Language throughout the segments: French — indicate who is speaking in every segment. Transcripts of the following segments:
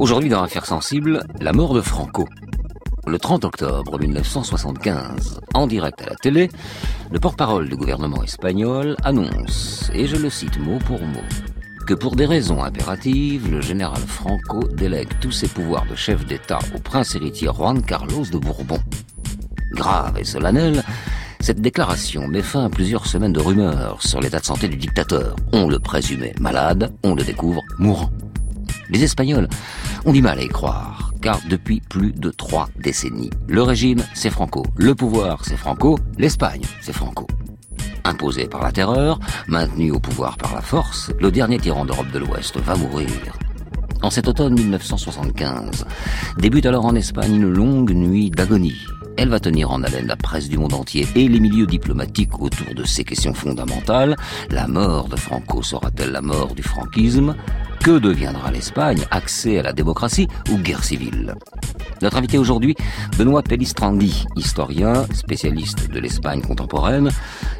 Speaker 1: Aujourd'hui dans Affaires sensibles, la mort de Franco. Le 30 octobre 1975, en direct à la télé, le porte-parole du gouvernement espagnol annonce, et je le cite mot pour mot, que pour des raisons impératives, le général Franco délègue tous ses pouvoirs de chef d'État au prince héritier Juan Carlos de Bourbon. Grave et solennel, cette déclaration met fin à plusieurs semaines de rumeurs sur l'état de santé du dictateur. On le présumait malade, on le découvre mourant. Les Espagnols ont du mal à y croire, car depuis plus de trois décennies, le régime, c'est Franco, le pouvoir, c'est Franco, l'Espagne, c'est Franco. Imposé par la terreur, maintenu au pouvoir par la force, le dernier tyran d'Europe de l'Ouest va mourir. En cet automne 1975, débute alors en Espagne une longue nuit d'agonie. Elle va tenir en haleine la presse du monde entier et les milieux diplomatiques autour de ces questions fondamentales. La mort de Franco sera-t-elle la mort du franquisme? Que deviendra l'Espagne Accès à la démocratie ou guerre civile Notre invité aujourd'hui, Benoît Pellistrandi, historien, spécialiste de l'Espagne contemporaine.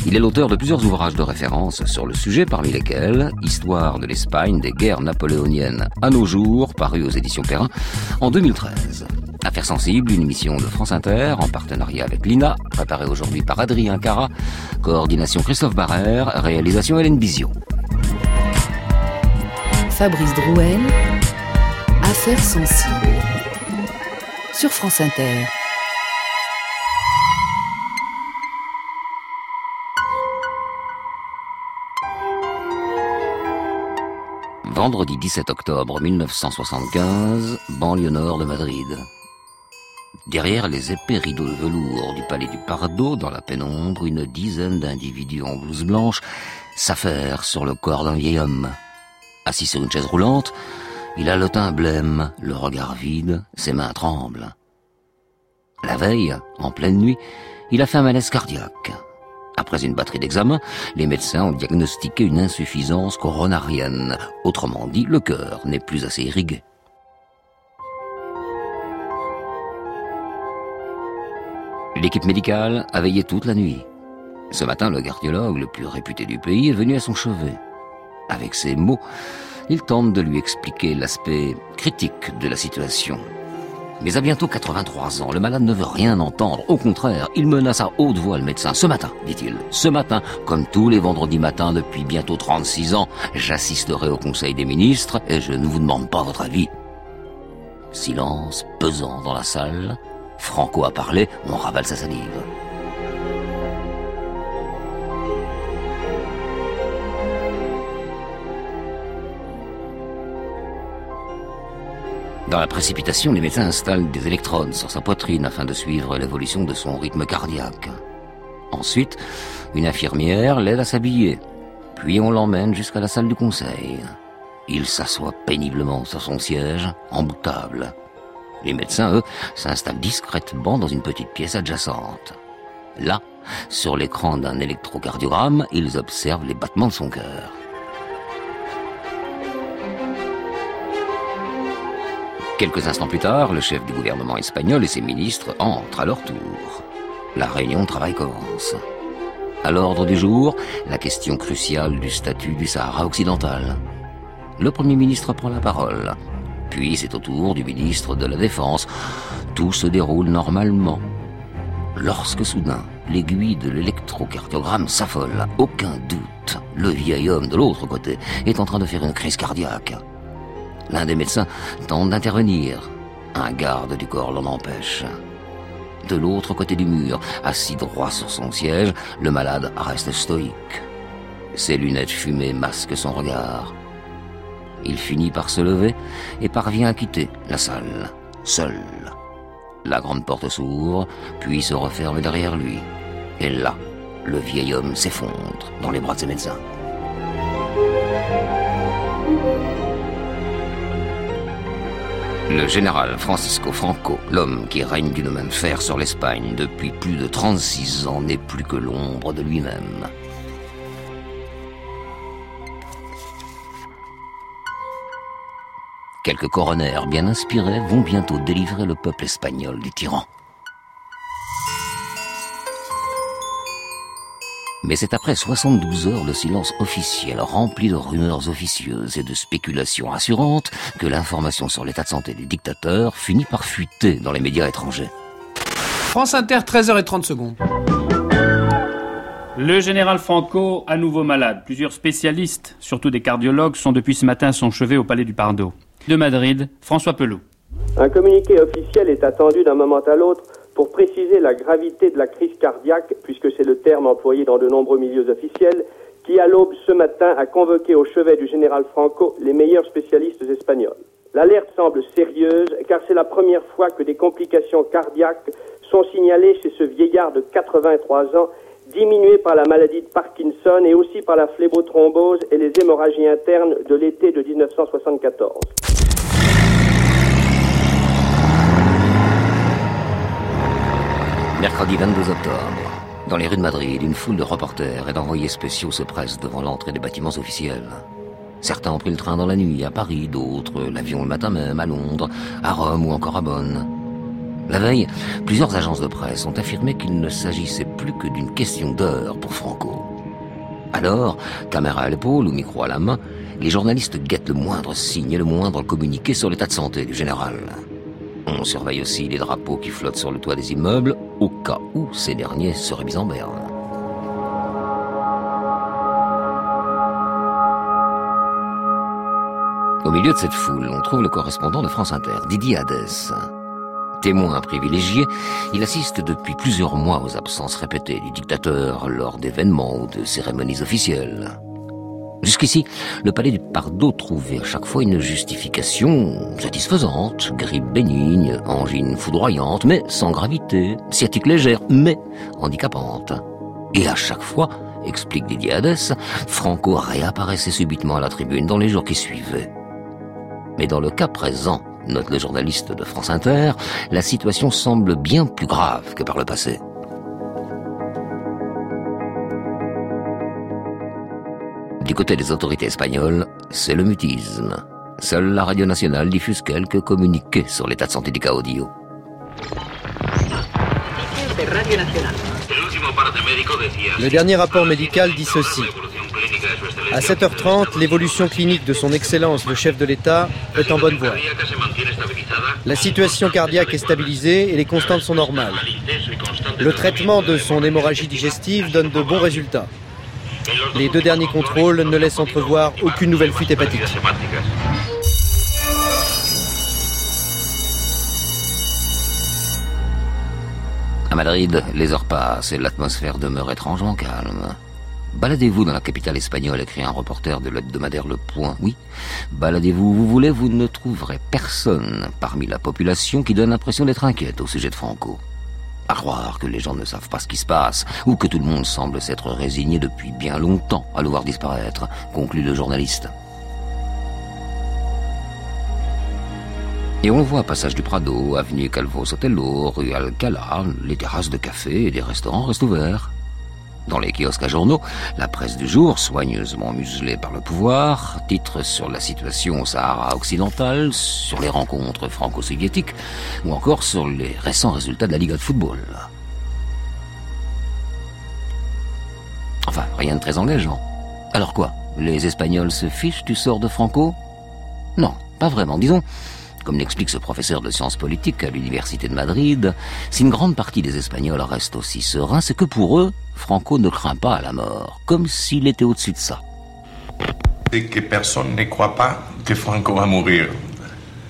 Speaker 1: Il est l'auteur de plusieurs ouvrages de référence sur le sujet, parmi lesquels Histoire de l'Espagne des guerres napoléoniennes à nos jours, paru aux éditions Perrin en 2013. Affaires sensibles, une émission de France Inter en partenariat avec l'INA, préparée aujourd'hui par Adrien Cara, coordination Christophe Barrère, réalisation Hélène Bizio.
Speaker 2: Fabrice Drouel, Affaires sensibles. Sur France Inter.
Speaker 1: Vendredi 17 octobre 1975, banlieue nord de Madrid. Derrière les épais rideaux de velours du palais du Pardo, dans la pénombre, une dizaine d'individus en blouse blanche s'affairent sur le corps d'un vieil homme. Assis sur une chaise roulante, il a le teint blême, le regard vide, ses mains tremblent. La veille, en pleine nuit, il a fait un malaise cardiaque. Après une batterie d'examens, les médecins ont diagnostiqué une insuffisance coronarienne. Autrement dit, le cœur n'est plus assez irrigué. L'équipe médicale a veillé toute la nuit. Ce matin, le cardiologue le plus réputé du pays est venu à son chevet. Avec ses mots, il tente de lui expliquer l'aspect critique de la situation. Mais à bientôt 83 ans, le malade ne veut rien entendre. Au contraire, il menace à haute voix le médecin. Ce matin, dit-il, ce matin, comme tous les vendredis matins depuis bientôt 36 ans, j'assisterai au Conseil des ministres et je ne vous demande pas votre avis. Silence pesant dans la salle. Franco a parlé, on ravale sa salive. Dans la précipitation, les médecins installent des électrodes sur sa poitrine afin de suivre l'évolution de son rythme cardiaque. Ensuite, une infirmière l'aide à s'habiller. Puis on l'emmène jusqu'à la salle du conseil. Il s'assoit péniblement sur son siège, emboutable. Les médecins, eux, s'installent discrètement dans une petite pièce adjacente. Là, sur l'écran d'un électrocardiogramme, ils observent les battements de son cœur. Quelques instants plus tard, le chef du gouvernement espagnol et ses ministres entrent à leur tour. La réunion de travail commence. À l'ordre du jour, la question cruciale du statut du Sahara occidental. Le Premier ministre prend la parole. Puis c'est au tour du ministre de la Défense. Tout se déroule normalement. Lorsque soudain, l'aiguille de l'électrocardiogramme s'affole, aucun doute, le vieil homme de l'autre côté est en train de faire une crise cardiaque. L'un des médecins tente d'intervenir. Un garde du corps l'en empêche. De l'autre côté du mur, assis droit sur son siège, le malade reste stoïque. Ses lunettes fumées masquent son regard. Il finit par se lever et parvient à quitter la salle, seul. La grande porte s'ouvre, puis se referme derrière lui. Et là, le vieil homme s'effondre dans les bras de ses médecins. Le général Francisco Franco, l'homme qui règne d'une main de fer sur l'Espagne depuis plus de 36 ans, n'est plus que l'ombre de lui-même. Quelques coronaires bien inspirés vont bientôt délivrer le peuple espagnol du tyran. Mais c'est après 72 heures le silence officiel rempli de rumeurs officieuses et de spéculations rassurantes que l'information sur l'état de santé du dictateur finit par fuiter dans les médias étrangers.
Speaker 3: France Inter, 13h30 secondes.
Speaker 4: Le général Franco, à nouveau malade. Plusieurs spécialistes, surtout des cardiologues, sont depuis ce matin à son chevet au Palais du Pardo. De Madrid, François Pelot.
Speaker 5: Un communiqué officiel est attendu d'un moment à l'autre pour préciser la gravité de la crise cardiaque, puisque c'est le terme employé dans de nombreux milieux officiels, qui à l'aube ce matin a convoqué au chevet du général Franco les meilleurs spécialistes espagnols. L'alerte semble sérieuse car c'est la première fois que des complications cardiaques sont signalées chez ce vieillard de 83 ans diminué par la maladie de Parkinson et aussi par la phlébothrombose et les hémorragies internes de l'été de 1974.
Speaker 1: Mercredi 22 octobre, dans les rues de Madrid, une foule de reporters et d'envoyés spéciaux se pressent devant l'entrée des bâtiments officiels. Certains ont pris le train dans la nuit à Paris, d'autres l'avion le matin même à Londres, à Rome ou encore à Bonn. La veille, plusieurs agences de presse ont affirmé qu'il ne s'agissait plus que d'une question d'heure pour Franco. Alors, caméra à l'épaule ou micro à la main, les journalistes guettent le moindre signe et le moindre communiqué sur l'état de santé du général. On surveille aussi les drapeaux qui flottent sur le toit des immeubles au cas où ces derniers seraient mis en berne. Au milieu de cette foule, on trouve le correspondant de France Inter, Didier Hadès. Témoin privilégié, il assiste depuis plusieurs mois aux absences répétées du dictateur lors d'événements ou de cérémonies officielles. Jusqu'ici, le palais du Pardo trouvait à chaque fois une justification satisfaisante, grippe bénigne, angine foudroyante, mais sans gravité, sciatique légère, mais handicapante. Et à chaque fois, explique Didier Hadès, Franco réapparaissait subitement à la tribune dans les jours qui suivaient. Mais dans le cas présent, note le journaliste de France Inter, la situation semble bien plus grave que par le passé. Du côté des autorités espagnoles, c'est le mutisme. Seule la radio nationale diffuse quelques communiqués sur l'état de santé du Caudillo.
Speaker 6: Le dernier rapport médical dit ceci. À 7h30, l'évolution clinique de son Excellence le chef de l'État est en bonne voie. La situation cardiaque est stabilisée et les constantes sont normales. Le traitement de son hémorragie digestive donne de bons résultats. Les deux derniers contrôles ne laissent entrevoir aucune nouvelle fuite hépatique.
Speaker 1: À Madrid, les heures passent et l'atmosphère demeure étrangement calme. Baladez-vous dans la capitale espagnole, écrit un reporter de l'hebdomadaire Le Point. Oui, baladez-vous où vous voulez, vous ne trouverez personne parmi la population qui donne l'impression d'être inquiète au sujet de Franco. À croire que les gens ne savent pas ce qui se passe, ou que tout le monde semble s'être résigné depuis bien longtemps à le voir disparaître, conclut le journaliste. Et on voit passage du Prado, avenue Calvo Sotelo, rue Alcala, les terrasses de café et des restaurants restent ouverts. Dans les kiosques à journaux, la presse du jour, soigneusement muselée par le pouvoir, titre sur la situation au Sahara occidental, sur les rencontres franco-soviétiques, ou encore sur les récents résultats de la Ligue de football. Enfin, rien de très engageant. Alors quoi Les Espagnols se fichent du sort de Franco? Non, pas vraiment. Disons, comme l'explique ce professeur de sciences politiques à l'Université de Madrid, si une grande partie des Espagnols restent aussi sereins, c'est que pour eux, Franco ne craint pas la mort, comme s'il était au-dessus de ça.
Speaker 7: Et que personne ne croit pas que Franco va mourir.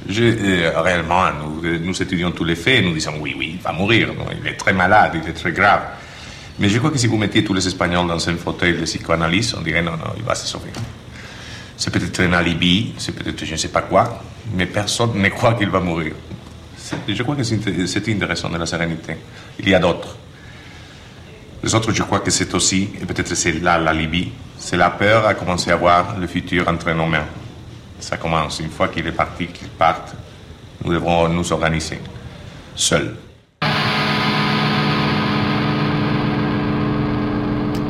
Speaker 7: Je, euh, réellement, nous, nous, étudions tous les faits et nous disons oui, oui, il va mourir. Il est très malade, il est très grave. Mais je crois que si vous mettiez tous les Espagnols dans un fauteuil de psychoanalyse, on dirait non, non, il va se sauver. C'est peut-être un alibi, c'est peut-être je ne sais pas quoi, mais personne ne croit qu'il va mourir. Je crois que c'est intéressant de la sérénité. Il y a d'autres. Les autres, je crois que c'est aussi, et peut-être c'est là la Libye, c'est la peur à commencer à voir le futur entre nos mains. Ça commence. Une fois qu'il est parti, qu'il parte, nous devrons nous organiser, seuls.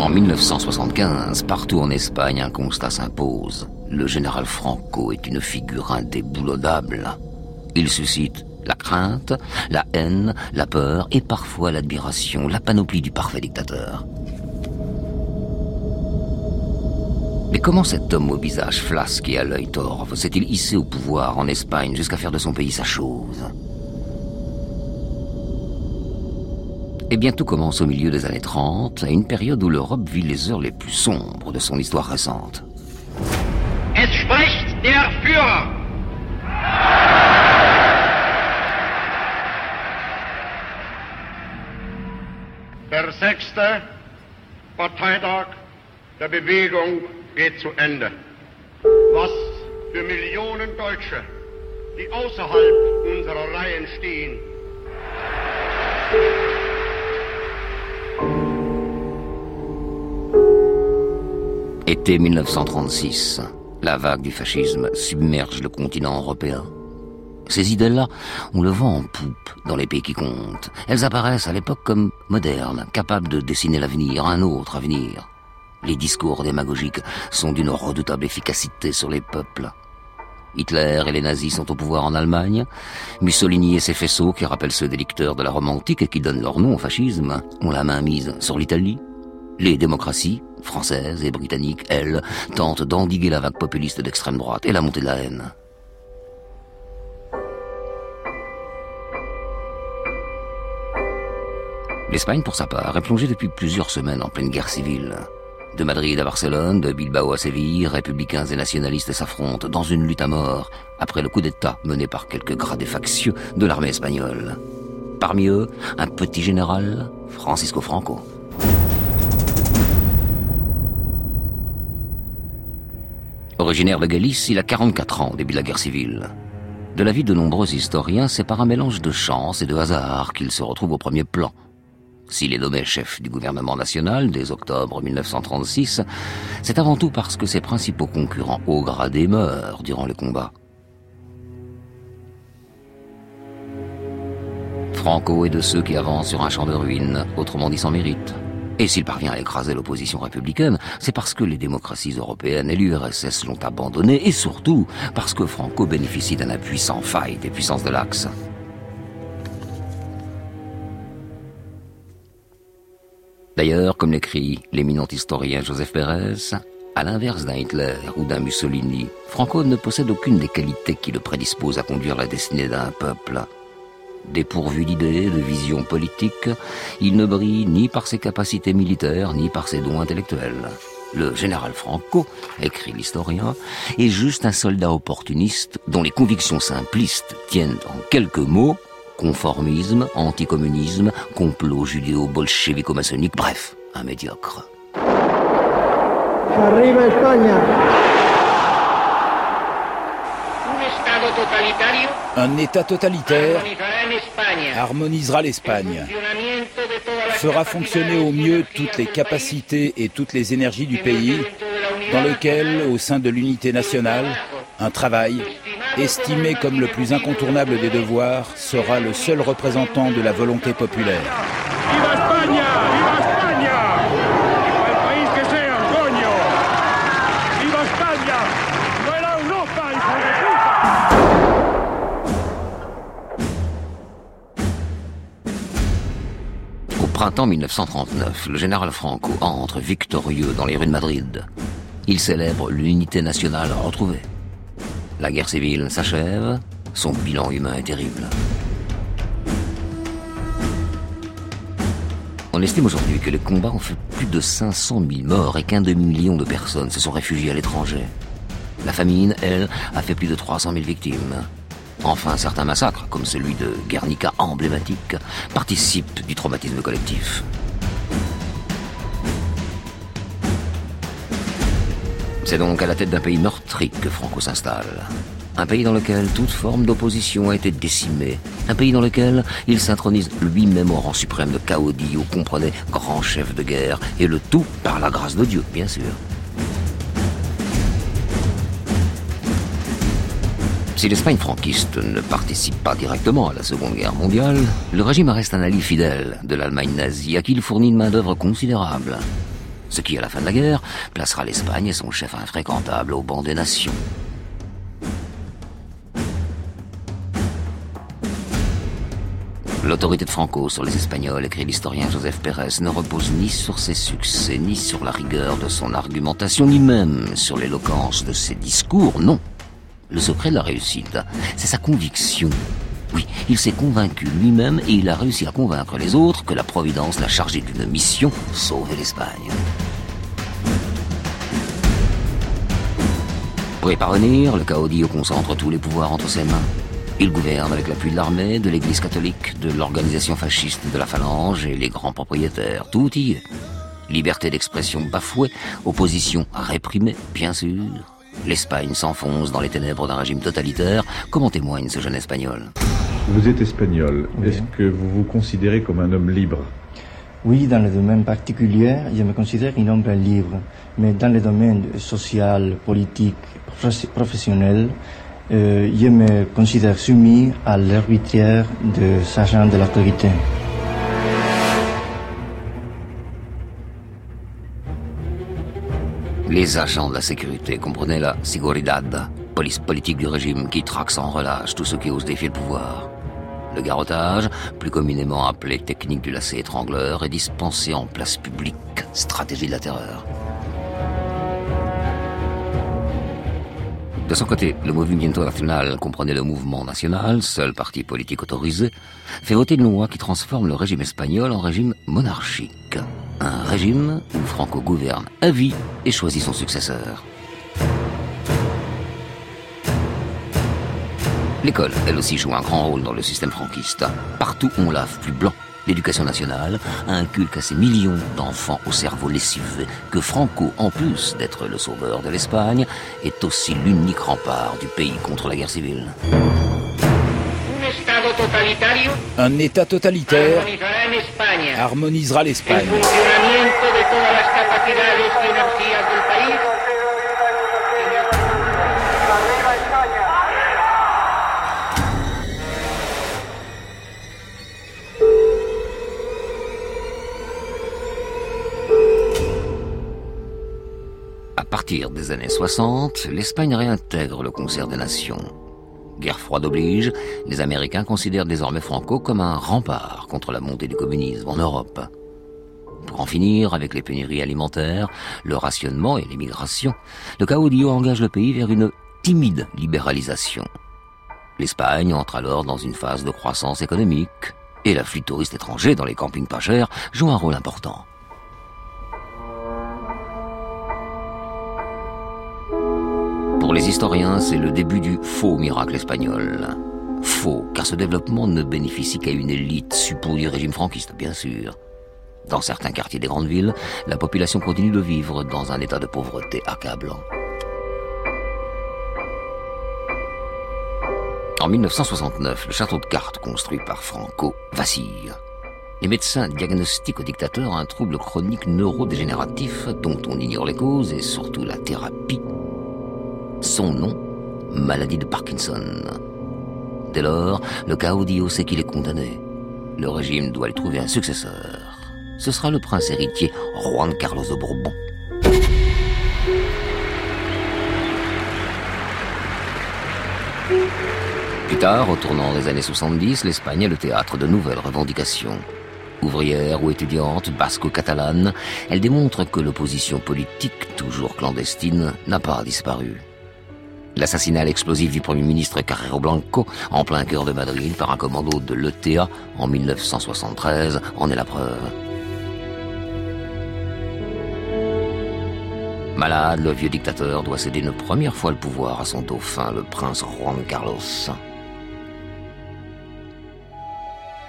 Speaker 1: En 1975, partout en Espagne, un constat s'impose. Le général Franco est une figure indéboulonnable. Il suscite la crainte, la haine, la peur et parfois l'admiration, la panoplie du parfait dictateur. Mais comment cet homme au visage flasque et à l'œil torve s'est-il hissé au pouvoir en Espagne jusqu'à faire de son pays sa chose? Eh bien, tout commence au milieu des années 30, à une période où l'Europe vit les heures les plus sombres de son histoire récente.
Speaker 8: Führer. Der sechste Parteitag der Bewegung geht zu Ende. Was für Millionen Deutsche, die außerhalb unserer Reihen stehen,
Speaker 1: Été 1936, la vague du fascisme submerge le continent européen. Ces idées-là, on le vend en poupe dans les pays qui comptent. Elles apparaissent à l'époque comme modernes, capables de dessiner l'avenir, un autre avenir. Les discours démagogiques sont d'une redoutable efficacité sur les peuples. Hitler et les nazis sont au pouvoir en Allemagne. Mussolini et ses faisceaux, qui rappellent ceux des lecteurs de la Rome antique et qui donnent leur nom au fascisme, ont la main mise sur l'Italie. Les démocraties, françaises et britanniques, elles, tentent d'endiguer la vague populiste d'extrême droite et la montée de la haine. L'Espagne, pour sa part, est plongée depuis plusieurs semaines en pleine guerre civile. De Madrid à Barcelone, de Bilbao à Séville, républicains et nationalistes s'affrontent dans une lutte à mort après le coup d'État mené par quelques gradés factieux de l'armée espagnole. Parmi eux, un petit général, Francisco Franco. Originaire de Galice, il a 44 ans au début de la guerre civile. De la vie de nombreux historiens, c'est par un mélange de chance et de hasard qu'il se retrouve au premier plan. S'il est nommé chef du gouvernement national dès octobre 1936, c'est avant tout parce que ses principaux concurrents haut gradés meurent durant le combat. Franco est de ceux qui avancent sur un champ de ruines, autrement dit sans mérite. Et s'il parvient à écraser l'opposition républicaine, c'est parce que les démocraties européennes et l'URSS l'ont abandonné, et surtout parce que Franco bénéficie d'un appui sans faille des puissances de l'Axe. D'ailleurs, comme l'écrit l'éminent historien Joseph Pérez, à l'inverse d'un Hitler ou d'un Mussolini, Franco ne possède aucune des qualités qui le prédisposent à conduire la destinée d'un peuple. Dépourvu d'idées, de vision politique, il ne brille ni par ses capacités militaires, ni par ses dons intellectuels. Le général Franco, écrit l'historien, est juste un soldat opportuniste dont les convictions simplistes tiennent en quelques mots conformisme, anticommunisme, complot judéo-bolchevico-maçonnique, bref, un médiocre.
Speaker 9: Arriba España.
Speaker 10: Un État totalitaire harmonisera l'Espagne, fera fonctionner au mieux toutes les capacités et toutes les énergies du pays, dans lequel, au sein de l'unité nationale, un travail, estimé comme le plus incontournable des devoirs, sera le seul représentant de la volonté populaire.
Speaker 1: Printemps 1939, le général Franco entre victorieux dans les rues de Madrid. Il célèbre l'unité nationale retrouvée. La guerre civile s'achève, son bilan humain est terrible. On estime aujourd'hui que les combats ont fait plus de 500 000 morts et qu'un demi-million de personnes se sont réfugiées à l'étranger. La famine, elle, a fait plus de 300 000 victimes. Enfin, certains massacres, comme celui de Guernica emblématique, participent du traumatisme collectif. C'est donc à la tête d'un pays meurtri que Franco s'installe. Un pays dans lequel toute forme d'opposition a été décimée. Un pays dans lequel il s'intronise lui-même au rang suprême de caudillo, comprenait grand chef de guerre, et le tout par la grâce de Dieu, bien sûr. Si l'Espagne franquiste ne participe pas directement à la Seconde Guerre mondiale, le régime reste un allié fidèle de l'Allemagne nazie à qui il fournit une main-d'œuvre considérable ce qui, à la fin de la guerre, placera l'Espagne et son chef infréquentable au banc des nations. L'autorité de Franco sur les Espagnols, écrit l'historien Joseph Pérez, ne repose ni sur ses succès, ni sur la rigueur de son argumentation, ni même sur l'éloquence de ses discours, non. Le secret de la réussite, c'est sa conviction. Oui, il s'est convaincu lui-même et il a réussi à convaincre les autres que la Providence l'a chargé d'une mission, sauver l'Espagne. Pour y parvenir, le Caudillo concentre tous les pouvoirs entre ses mains. Il gouverne avec l'appui de l'armée, de l'église catholique, de l'organisation fasciste de la phalange et les grands propriétaires. Tout y est. Liberté d'expression bafouée, opposition réprimée, bien sûr. L'Espagne s'enfonce dans les ténèbres d'un régime totalitaire, comme en témoigne ce jeune espagnol?
Speaker 9: Vous êtes espagnol. Est-ce que vous vous considérez comme un homme libre?
Speaker 11: Oui, dans le domaine particulier, je me considère un homme libre. Mais dans le domaine social, politique, professionnel, euh, je me considère soumis à l'arbitraire des agents de l'autorité.
Speaker 1: Les agents de la sécurité comprenaient la Seguridad, police politique du régime qui traque sans relâche tous ceux qui osent défier le pouvoir. Le garrotage, plus communément appelé technique du lacet étrangleur, est dispensé en place publique, stratégie de la terreur. De son côté, le Movimiento Nacional comprenait le mouvement national, seul parti politique autorisé, fait voter une loi qui transforme le régime espagnol en régime monarchique. Un régime où Franco gouverne à vie et choisit son successeur. L'école, elle aussi, joue un grand rôle dans le système franquiste. Partout, on lave plus blanc L'éducation nationale inculque à ces millions d'enfants au cerveau lessivé que Franco, en plus d'être le sauveur de l'Espagne, est aussi l'unique rempart du pays contre la guerre civile.
Speaker 10: Un État totalitaire harmonisera l'Espagne.
Speaker 1: À partir des années 60, l'Espagne réintègre le concert des nations. Guerre froide oblige, les Américains considèrent désormais Franco comme un rempart contre la montée du communisme en Europe. Pour en finir avec les pénuries alimentaires, le rationnement et l'immigration, le Caudillo engage le pays vers une timide libéralisation. L'Espagne entre alors dans une phase de croissance économique, et l'afflux de touristes étrangers dans les campings pas chers joue un rôle important. Pour les historiens, c'est le début du faux miracle espagnol. Faux, car ce développement ne bénéficie qu'à une élite suppôt du régime franquiste, bien sûr. Dans certains quartiers des grandes villes, la population continue de vivre dans un état de pauvreté accablant. En 1969, le château de cartes construit par Franco vacille. Les médecins diagnostiquent au dictateur un trouble chronique neurodégénératif dont on ignore les causes et surtout la thérapie son nom, maladie de Parkinson. Dès lors, le caudillo sait qu'il est condamné. Le régime doit lui trouver un successeur. Ce sera le prince héritier Juan Carlos de Bourbon. Plus tard, au tournant des années 70, l'Espagne est le théâtre de nouvelles revendications. Ouvrière ou étudiante, basque ou catalane, elle démontre que l'opposition politique, toujours clandestine, n'a pas disparu. L'assassinat explosif du Premier ministre Carrero Blanco en plein cœur de Madrid par un commando de l'ETA en 1973 en est la preuve. Malade, le vieux dictateur doit céder une première fois le pouvoir à son dauphin, le prince Juan Carlos.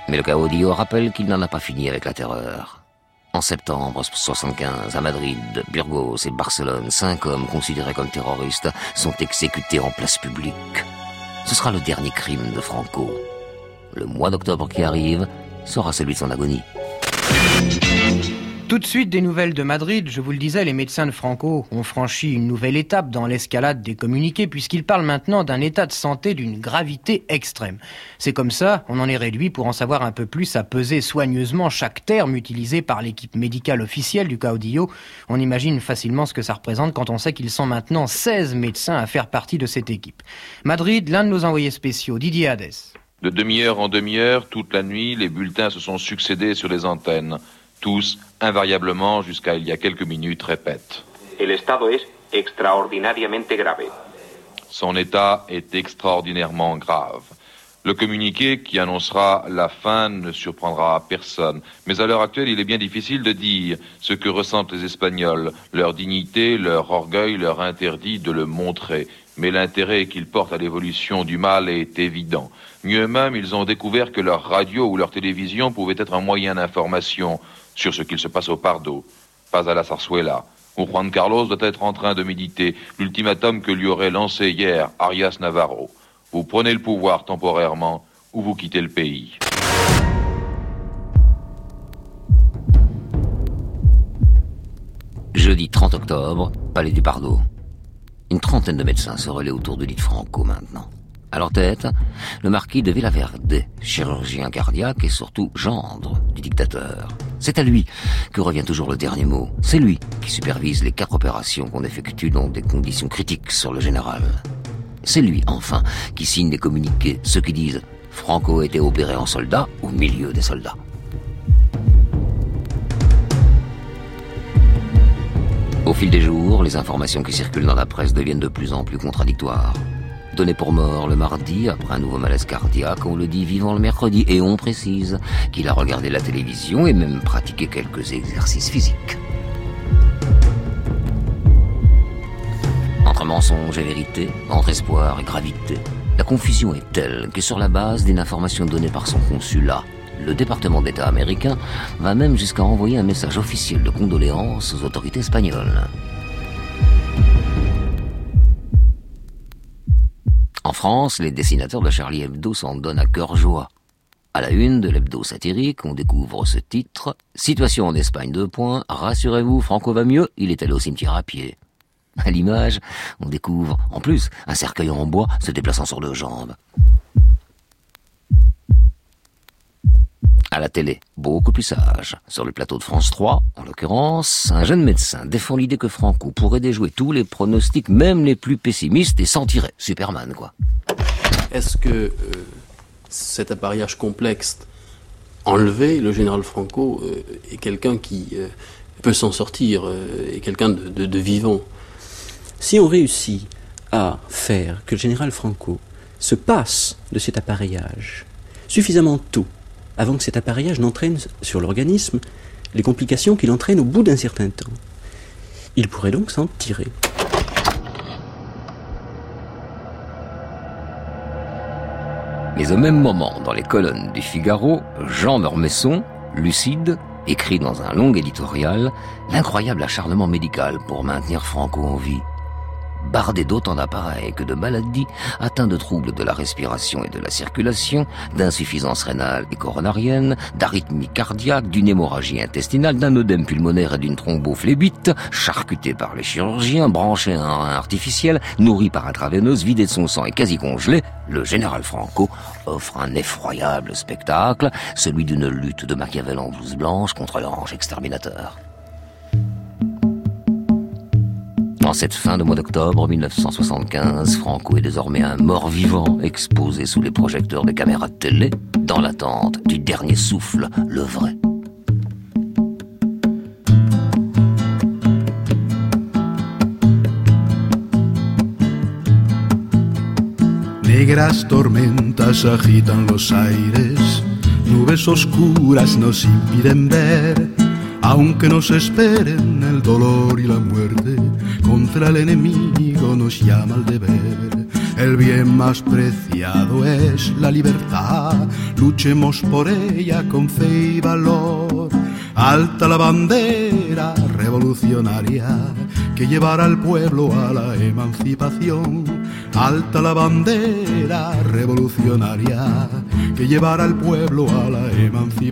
Speaker 1: Mais le caudillo rappelle qu'il n'en a pas fini avec la terreur. En septembre 75, à Madrid, Burgos et Barcelone, cinq hommes considérés comme terroristes sont exécutés en place publique. Ce sera le dernier crime de Franco. Le mois d'octobre qui arrive sera celui de son agonie.
Speaker 3: Tout de suite des nouvelles de Madrid, je vous le disais, les médecins de Franco ont franchi une nouvelle étape dans l'escalade des communiqués puisqu'ils parlent maintenant d'un état de santé d'une gravité extrême. C'est comme ça, on en est réduit pour en savoir un peu plus à peser soigneusement chaque terme utilisé par l'équipe médicale officielle du Caudillo. On imagine facilement ce que ça représente quand on sait qu'ils sont maintenant 16 médecins à faire partie de cette équipe. Madrid, l'un de nos envoyés spéciaux, Didier Hades.
Speaker 12: De demi-heure en demi-heure, toute la nuit, les bulletins se sont succédés sur les antennes. Tous, invariablement, jusqu'à il y a quelques minutes, répètent.
Speaker 13: El estado es extraordinariamente grave.
Speaker 12: Son état est extraordinairement grave. Le communiqué qui annoncera la fin ne surprendra personne. Mais à l'heure actuelle, il est bien difficile de dire ce que ressentent les Espagnols. Leur dignité, leur orgueil leur interdit de le montrer. Mais l'intérêt qu'ils portent à l'évolution du mal est évident. Mieux même, ils ont découvert que leur radio ou leur télévision pouvaient être un moyen d'information sur ce qu'il se passe au Pardo, pas à la Sarsuela, où Juan Carlos doit être en train de méditer l'ultimatum que lui aurait lancé hier Arias Navarro. Vous prenez le pouvoir temporairement ou vous quittez le pays.
Speaker 1: Jeudi 30 octobre, Palais du Pardo. Une trentaine de médecins se relaient autour de de Franco maintenant. À leur tête, le marquis de Villaverde, chirurgien cardiaque et surtout gendre du dictateur. C'est à lui que revient toujours le dernier mot. C'est lui qui supervise les quatre opérations qu'on effectue dans des conditions critiques sur le général. C'est lui, enfin, qui signe les communiqués, ceux qui disent Franco était opéré en soldat au milieu des soldats. Au fil des jours, les informations qui circulent dans la presse deviennent de plus en plus contradictoires. Pour mort le mardi, après un nouveau malaise cardiaque, on le dit vivant le mercredi, et on précise qu'il a regardé la télévision et même pratiqué quelques exercices physiques. Entre mensonge et vérité, entre espoir et gravité, la confusion est telle que sur la base d'une information donnée par son consulat, le département d'État américain va même jusqu'à envoyer un message officiel de condoléances aux autorités espagnoles. En France, les dessinateurs de Charlie Hebdo s'en donnent à cœur joie. À la une de l'hebdo satirique, on découvre ce titre. Situation en Espagne, deux points. Rassurez-vous, Franco va mieux, il est allé au cimetière à pied. À l'image, on découvre, en plus, un cercueil en bois se déplaçant sur deux jambes. À la télé, beaucoup plus sage. Sur le plateau de France 3, en l'occurrence, un jeune médecin défend l'idée que Franco pourrait déjouer tous les pronostics, même les plus pessimistes, et s'en tirer. Superman, quoi.
Speaker 14: Est-ce que euh, cet appareillage complexe enlevé, le général Franco euh, est quelqu'un qui euh, peut s'en sortir, est quelqu'un de, de vivant?
Speaker 15: Si on réussit à faire que le général Franco se passe de cet appareillage suffisamment tôt avant que cet appareillage n'entraîne sur l'organisme les complications qu'il entraîne au bout d'un certain temps. Il pourrait donc s'en tirer.
Speaker 1: Mais au même moment, dans les colonnes du Figaro, Jean Mermesson, lucide, écrit dans un long éditorial l'incroyable acharnement médical pour maintenir Franco en vie bardé d'autant d'appareils que de maladies, atteint de troubles de la respiration et de la circulation, d'insuffisance rénale et coronarienne, d'arythmie cardiaque, d'une hémorragie intestinale, d'un œdème pulmonaire et d'une thrombophlébite, charcuté par les chirurgiens, branché à un rein artificiel, nourri par intraveineuse, vidé de son sang et quasi congelé, le général Franco offre un effroyable spectacle, celui d'une lutte de Machiavel en blouse blanche contre l'ange exterminateur. En cette fin de mois d'octobre 1975, Franco est désormais un mort-vivant exposé sous les projecteurs des caméras de télé, dans l'attente du dernier souffle, le vrai.
Speaker 16: Negras tormentas agitan los aires, nubes oscuras nos impiden ver aunque nos esperen el dolor y la muerte, contra el enemigo nos llama el deber. El bien más preciado es la libertad, luchemos por ella con fe y valor. Alta la bandera revolucionaria que llevará al pueblo a la emancipación. Alta la bandera revolucionaria que llevará al pueblo a la emancipación.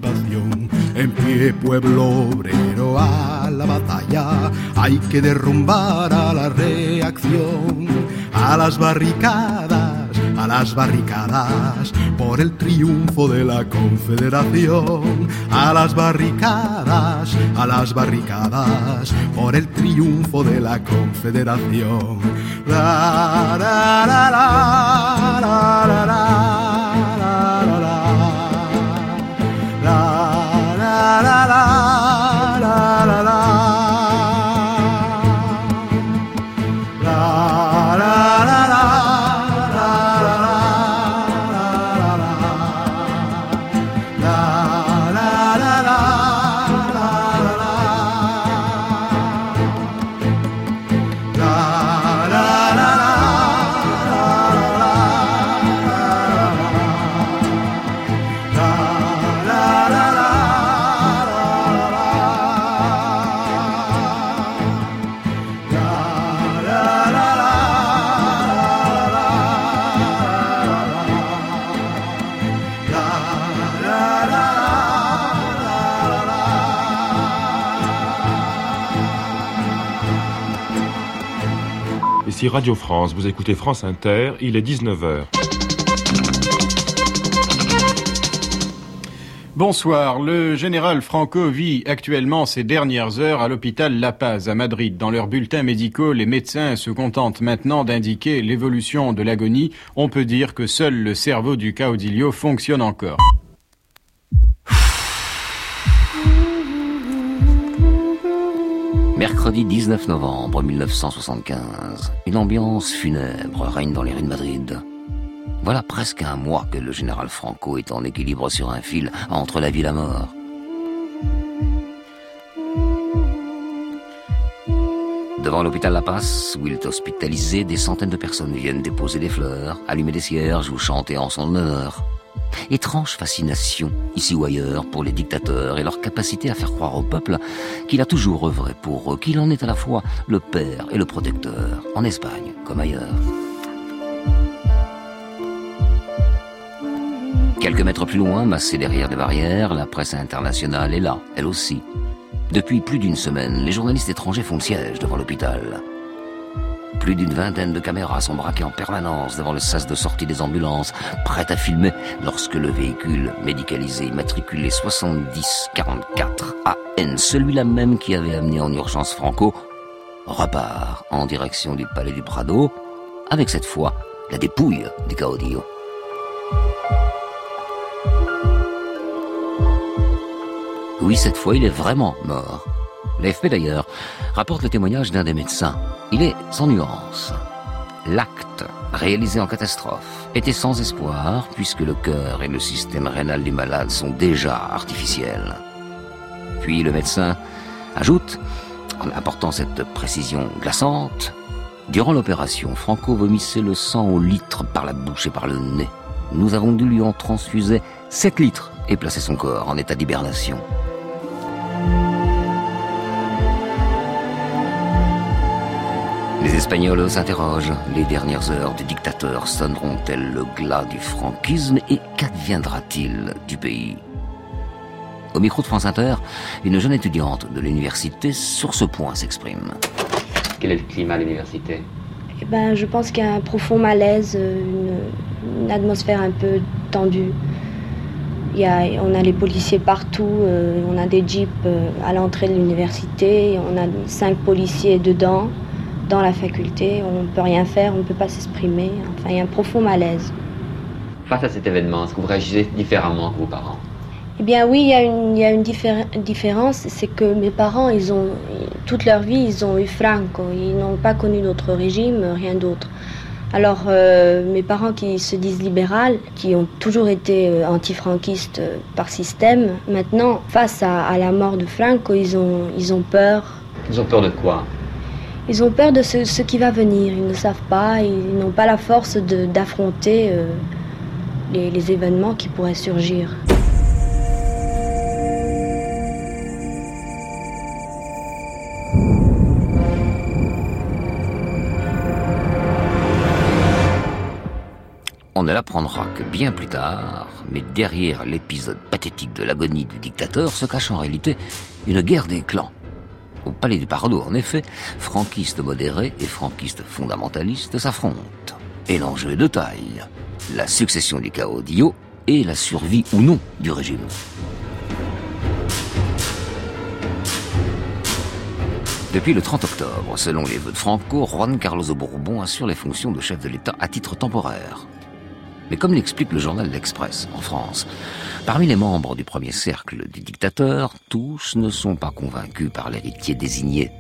Speaker 16: En pie pueblo obrero a la batalla, hay que derrumbar a la reacción, a las barricadas, a las barricadas, por el triunfo de la confederación, a las barricadas, a las barricadas, por el triunfo de la confederación. La, la, la,
Speaker 17: Radio France, vous écoutez France Inter, il est 19h.
Speaker 18: Bonsoir. Le général Franco vit actuellement ses dernières heures à l'hôpital La Paz à Madrid. Dans leurs bulletins médicaux, les médecins se contentent maintenant d'indiquer l'évolution de l'agonie. On peut dire que seul le cerveau du caudillo fonctionne encore.
Speaker 1: Mercredi 19 novembre 1975. Une ambiance funèbre règne dans les rues de Madrid. Voilà presque un mois que le général Franco est en équilibre sur un fil entre la vie et la mort. Devant l'hôpital La Paz, où il est hospitalisé, des centaines de personnes viennent déposer des fleurs, allumer des cierges ou chanter en son honneur. Étrange fascination, ici ou ailleurs, pour les dictateurs et leur capacité à faire croire au peuple qu'il a toujours œuvré pour eux, qu'il en est à la fois le père et le protecteur, en Espagne comme ailleurs. Quelques mètres plus loin, massée derrière des barrières, la presse internationale est là, elle aussi. Depuis plus d'une semaine, les journalistes étrangers font le siège devant l'hôpital. Plus d'une vingtaine de caméras sont braquées en permanence devant le sas de sortie des ambulances, prêtes à filmer lorsque le véhicule médicalisé immatriculé 7044 AN, celui-là même qui avait amené en urgence Franco, repart en direction du palais du Prado, avec cette fois la dépouille du Caudillo. Oui, cette fois, il est vraiment mort. L'AFP d'ailleurs rapporte le témoignage d'un des médecins. Il est sans nuance. L'acte, réalisé en catastrophe, était sans espoir puisque le cœur et le système rénal du malade sont déjà artificiels. Puis le médecin ajoute, en apportant cette précision glaçante, Durant l'opération, Franco vomissait le sang au litre par la bouche et par le nez. Nous avons dû lui en transfuser 7 litres et placer son corps en état d'hibernation. Les Espagnols s'interrogent. Les dernières heures du dictateur sonneront-elles le glas du franquisme et qu'adviendra-t-il du pays? Au micro de France Inter, une jeune étudiante de l'université sur ce point s'exprime.
Speaker 19: Quel est le climat à l'université?
Speaker 20: Eh ben, Je pense qu'il y a un profond malaise, une, une atmosphère un peu tendue. Il y a, on a les policiers partout, euh, on a des jeeps euh, à l'entrée de l'université, on a cinq policiers dedans dans la faculté, on ne peut rien faire, on ne peut pas s'exprimer. Enfin, il y a un profond malaise.
Speaker 19: Face à cet événement, est-ce que vous réagissez différemment que vos parents?
Speaker 20: Eh bien oui, il y a une, il y a une différence, c'est que mes parents, ils ont, toute leur vie, ils ont eu Franco, ils n'ont pas connu d'autre régime, rien d'autre. Alors, euh, mes parents qui se disent libérales, qui ont toujours été euh, antifranquistes euh, par système, maintenant, face à, à, la mort de Franco, ils ont, ils ont peur.
Speaker 19: Ils ont peur de quoi?
Speaker 20: Ils ont peur de ce, qui va venir. Ils ne savent pas, ils n'ont pas la force d'affronter euh, les événements qui pourraient surgir.
Speaker 1: On ne l'apprendra que bien plus tard, mais derrière l'épisode pathétique de l'agonie du dictateur se cache en réalité une guerre des clans. Au palais du Pardo, en effet, franquistes modérés et franquistes fondamentalistes s'affrontent. Et l'enjeu est de taille. La succession du caudillo et la survie ou non du régime. Depuis le 30 octobre, selon les vœux de Franco, Juan Carlos Bourbon assure les fonctions de chef de l'État à titre temporaire. Mais comme l'explique le journal L'Express en France, parmi les membres du premier cercle du dictateur, tous ne sont pas convaincus par l'héritier désigné.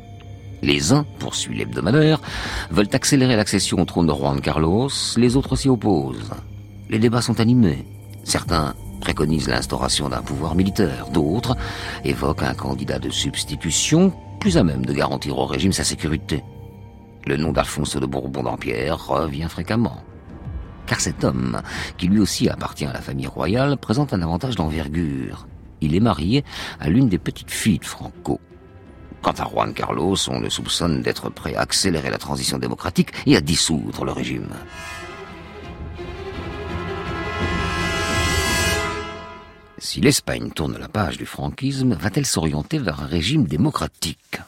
Speaker 1: Les uns, poursuit l'hebdomadaire, veulent accélérer l'accession au trône de Juan Carlos, les autres s'y opposent. Les débats sont animés. Certains préconisent l'instauration d'un pouvoir militaire, d'autres évoquent un candidat de substitution plus à même de garantir au régime sa sécurité. Le nom d'Alphonse de Bourbon d'Empierre revient fréquemment car cet homme, qui lui aussi appartient à la famille royale, présente un avantage d'envergure. Il est marié à l'une des petites filles de Franco. Quant à Juan Carlos, on le soupçonne d'être prêt à accélérer la transition démocratique et à dissoudre le régime. Si l'Espagne tourne la page du franquisme, va-t-elle s'orienter vers un régime démocratique?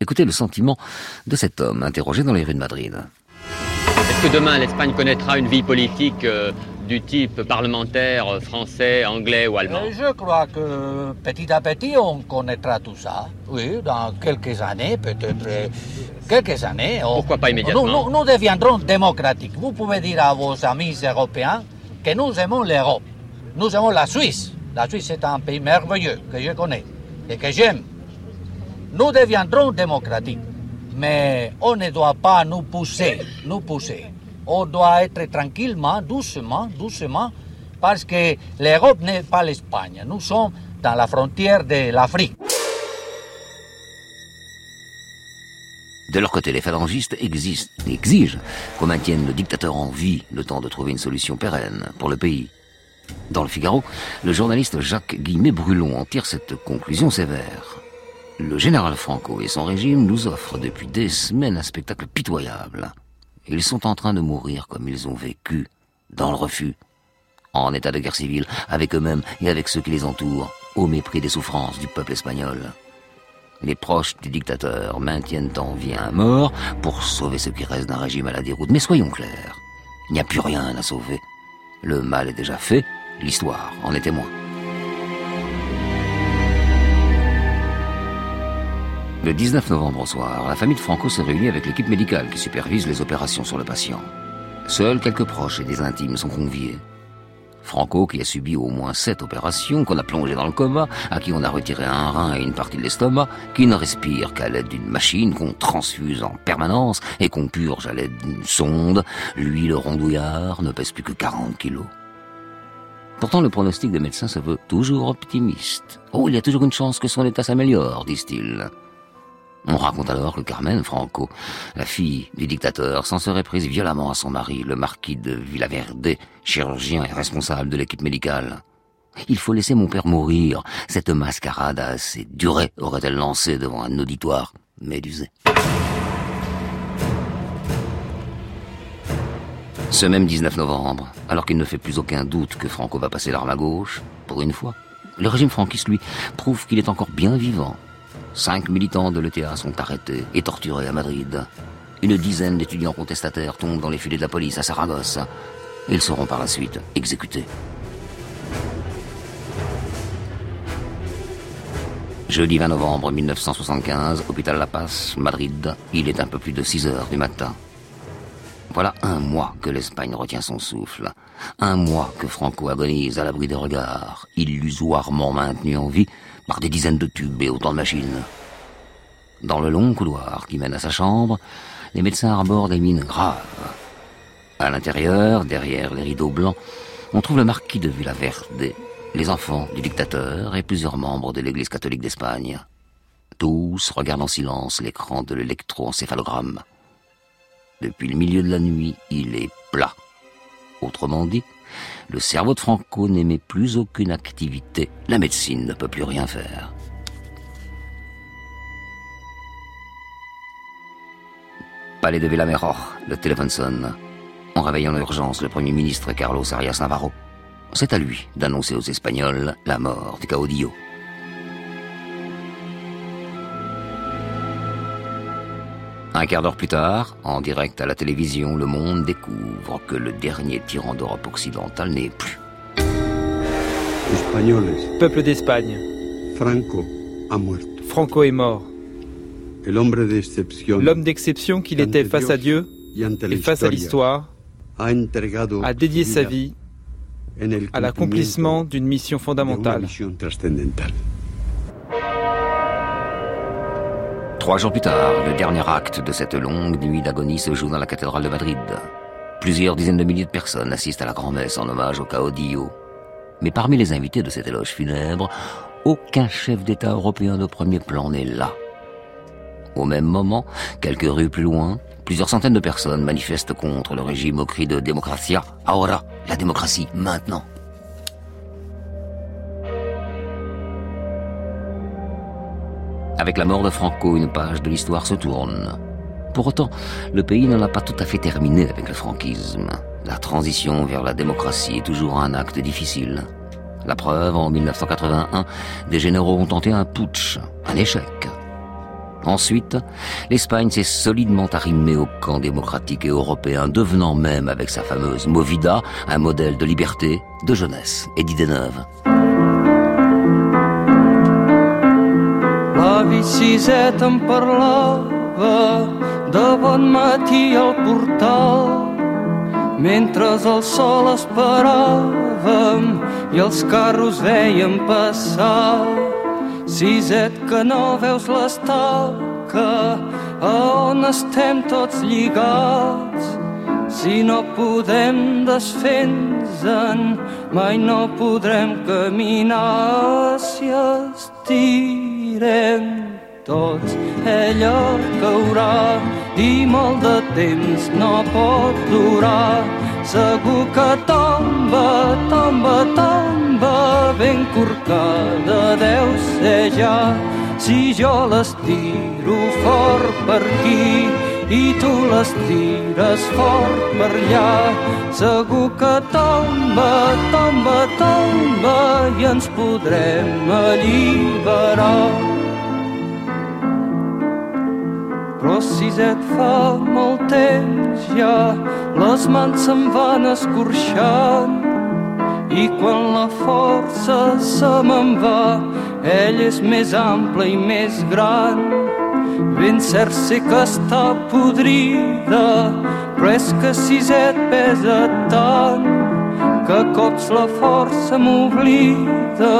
Speaker 1: Écoutez le sentiment de cet homme interrogé dans les rues de Madrid.
Speaker 19: Que demain l'Espagne connaîtra une vie politique euh, du type parlementaire français, anglais ou allemand
Speaker 21: euh, Je crois que petit à petit on connaîtra tout ça. Oui, dans quelques années, peut-être euh, quelques années.
Speaker 19: Pourquoi pas immédiatement
Speaker 21: nous, nous, deviendrons démocratiques. Vous pouvez dire à vos amis européens que nous aimons l'Europe. Nous aimons la Suisse. La Suisse est un pays merveilleux que je connais et que j'aime. Nous deviendrons démocratiques. Mais on ne doit pas nous pousser, nous pousser. On doit être tranquillement, doucement, doucement, parce que l'Europe n'est pas l'Espagne. Nous sommes dans la frontière de l'Afrique.
Speaker 1: De leur côté, les phalangistes existent, exigent qu'on maintienne le dictateur en vie le temps de trouver une solution pérenne pour le pays. Dans le Figaro, le journaliste Jacques Guillemet-Brulon en tire cette conclusion sévère. Le général Franco et son régime nous offrent depuis des semaines un spectacle pitoyable. Ils sont en train de mourir comme ils ont vécu, dans le refus, en état de guerre civile, avec eux-mêmes et avec ceux qui les entourent, au mépris des souffrances du peuple espagnol. Les proches du dictateur maintiennent en vie un mort pour sauver ce qui reste d'un régime à la déroute. Mais soyons clairs, il n'y a plus rien à sauver. Le mal est déjà fait, l'histoire en est témoin. Le 19 novembre au soir, la famille de Franco se réunit avec l'équipe médicale qui supervise les opérations sur le patient. Seuls quelques proches et des intimes sont conviés. Franco, qui a subi au moins sept opérations, qu'on a plongé dans le coma, à qui on a retiré un rein et une partie de l'estomac, qui ne respire qu'à l'aide d'une machine qu'on transfuse en permanence et qu'on purge à l'aide d'une sonde, lui, le rondouillard, ne pèse plus que 40 kilos. Pourtant, le pronostic des médecins se veut toujours optimiste. Oh, il y a toujours une chance que son état s'améliore, disent-ils. On raconte alors que Carmen Franco, la fille du dictateur, s'en serait prise violemment à son mari, le marquis de Villaverde, chirurgien et responsable de l'équipe médicale. Il faut laisser mon père mourir. Cette mascarade a assez duré, aurait-elle lancé devant un auditoire médusé? Ce même 19 novembre, alors qu'il ne fait plus aucun doute que Franco va passer l'arme à gauche, pour une fois, le régime franquiste, lui, prouve qu'il est encore bien vivant Cinq militants de l'ETA sont arrêtés et torturés à Madrid. Une dizaine d'étudiants contestataires tombent dans les filets de la police à Saragosse. Ils seront par la suite exécutés. Jeudi 20 novembre 1975, hôpital La Paz, Madrid, il est un peu plus de 6 heures du matin. Voilà un mois que l'Espagne retient son souffle. Un mois que Franco agonise à l'abri des regards, illusoirement maintenu en vie des dizaines de tubes et autant de machines. Dans le long couloir qui mène à sa chambre, les médecins arborent des mines graves. À l'intérieur, derrière les rideaux blancs, on trouve le marquis de Villaverde, les enfants du dictateur et plusieurs membres de l'Église catholique d'Espagne. Tous regardent en silence l'écran de l'électroencéphalogramme. Depuis le milieu de la nuit, il est plat. Autrement dit, le cerveau de Franco n'émet plus aucune activité. La médecine ne peut plus rien faire. Palais de Villamejor, le téléphone sonne. On réveille en urgence le Premier ministre Carlos Arias Navarro. C'est à lui d'annoncer aux Espagnols la mort du caudillo. Un quart d'heure plus tard, en direct à la télévision, le monde découvre que le dernier tyran d'Europe occidentale n'est plus.
Speaker 22: Peuple d'Espagne.
Speaker 23: Franco
Speaker 22: Franco est mort. L'homme d'exception qu'il était face à Dieu et face à l'histoire a dédié sa vie à l'accomplissement d'une mission fondamentale.
Speaker 1: Trois jours plus tard, le dernier acte de cette longue nuit d'agonie se joue dans la cathédrale de Madrid. Plusieurs dizaines de milliers de personnes assistent à la grand-messe en hommage au caudillo. Mais parmi les invités de cet éloge funèbre, aucun chef d'État européen de premier plan n'est là. Au même moment, quelques rues plus loin, plusieurs centaines de personnes manifestent contre le régime au cri de Democracia ahora, la démocratie maintenant. Avec la mort de Franco, une page de l'histoire se tourne. Pour autant, le pays n'en a pas tout à fait terminé avec le franquisme. La transition vers la démocratie est toujours un acte difficile. La preuve, en 1981, des généraux ont tenté un putsch, un échec. Ensuite, l'Espagne s'est solidement arrimée au camp démocratique et européen, devenant même, avec sa fameuse Movida, un modèle de liberté, de jeunesse et d'idées neuves.
Speaker 24: La viciseta em parlava de bon matí al portal. Mentre el sol esperàvem i els carros veiem passar. Siset que no veus l'estaca a on estem tots lligats? Si no podem desfer-nos-en mai no podrem caminar si estirem tots ella caurà i molt de temps no pot durar. Segur que tomba, tomba, tomba ben corcada deu ser ja. Si jo l'estiro fort per aquí i tu les tires fort per allà. Segur que tomba, tomba, tomba i ens podrem alliberar. Però si et fa molt temps ja les mans se'n van escorxant. I quan la força se me'n va ell és més ample i més gran ben cert sé que està podrida però és que si et pesa tant que cops la força m'oblida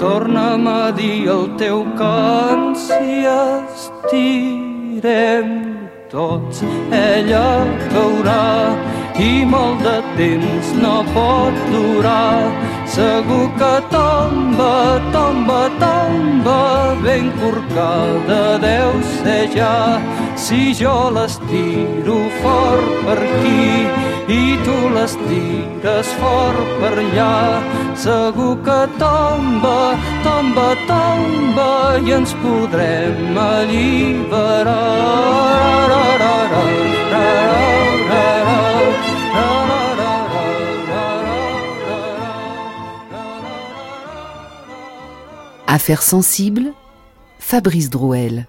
Speaker 24: torna'm a dir el teu cant si estic morirem tots. Ella caurà i molt de temps no pot durar. Segur que tomba, tomba, tomba, ben corcada deu ser ja. Si jo l'estiro fort per aquí i tu les tires fort per allà, segur que tomba, tomba, tomba i ens podrem alliberar.
Speaker 25: Affaires sensibles, Fabrice Drouel.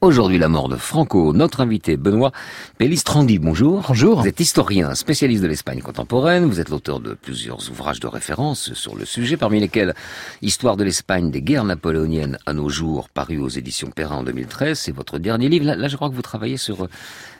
Speaker 1: Aujourd'hui, la mort de Franco. Notre invité, Benoît Pellistrandi, bonjour.
Speaker 23: Bonjour.
Speaker 1: Vous êtes historien, spécialiste de l'Espagne contemporaine. Vous êtes l'auteur de plusieurs ouvrages de référence sur le sujet, parmi lesquels Histoire de l'Espagne des guerres napoléoniennes à nos jours, paru aux éditions Perrin en 2013. C'est votre dernier livre. Là, là, je crois que vous travaillez sur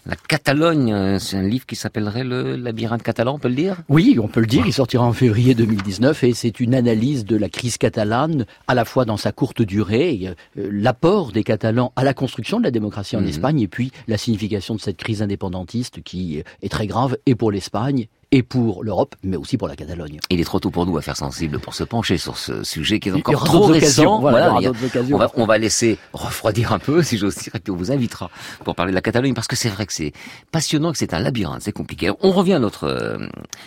Speaker 1: la Catalogne, euh, c'est un livre qui s'appellerait le labyrinthe catalan, on peut le dire?
Speaker 23: Oui, on peut le dire. Il sortira en février 2019 et c'est une analyse de la crise catalane, à la fois dans sa courte durée, euh, l'apport des Catalans à la construction de la démocratie en mhm. Espagne et puis la signification de cette crise indépendantiste qui est très grave et pour l'Espagne et pour l'Europe, mais aussi pour la Catalogne.
Speaker 1: Il est trop tôt pour nous à faire sensible pour se pencher sur ce sujet qui est encore trop récent. Voilà, on, va, on va laisser refroidir un peu, si j'ose dire, et puis on vous invitera pour parler de la Catalogne, parce que c'est vrai que c'est passionnant, que c'est un labyrinthe, c'est compliqué. on revient à notre, euh,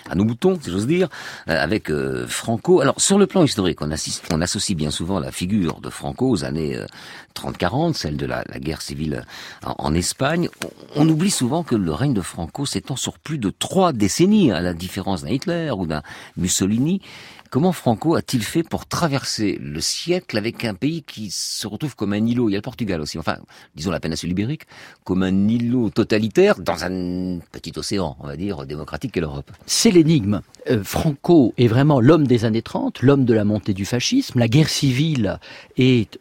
Speaker 1: à nos moutons, si j'ose dire, euh, avec euh, Franco. Alors, sur le plan historique, on, assiste, on associe bien souvent la figure de Franco aux années 30-40, celle de la, guerre civile en, Espagne. On, on oublie souvent que le règne de Franco s'étend sur plus de trois décennies à la différence d'un Hitler ou d'un Mussolini, Comment Franco a-t-il fait pour traverser le siècle avec un pays qui se retrouve comme un îlot? Il y a le Portugal aussi, enfin, disons la péninsule ibérique, comme un îlot totalitaire dans un petit océan, on va dire, démocratique qu'est l'Europe.
Speaker 23: C'est l'énigme. Euh, Franco est vraiment l'homme des années 30, l'homme de la montée du fascisme. La guerre civile est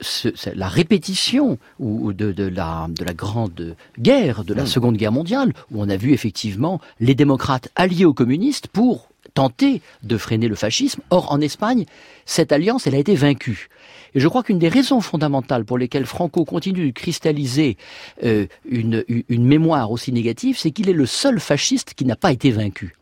Speaker 23: la répétition ou de, la, de la grande guerre, de la hmm. Seconde Guerre mondiale, où on a vu effectivement les démocrates alliés aux communistes pour tenter de freiner le fascisme. Or, en Espagne, cette alliance, elle a été vaincue. Et je crois qu'une des raisons fondamentales pour lesquelles Franco continue de cristalliser euh, une, une mémoire aussi négative, c'est qu'il est le seul fasciste qui n'a pas été vaincu.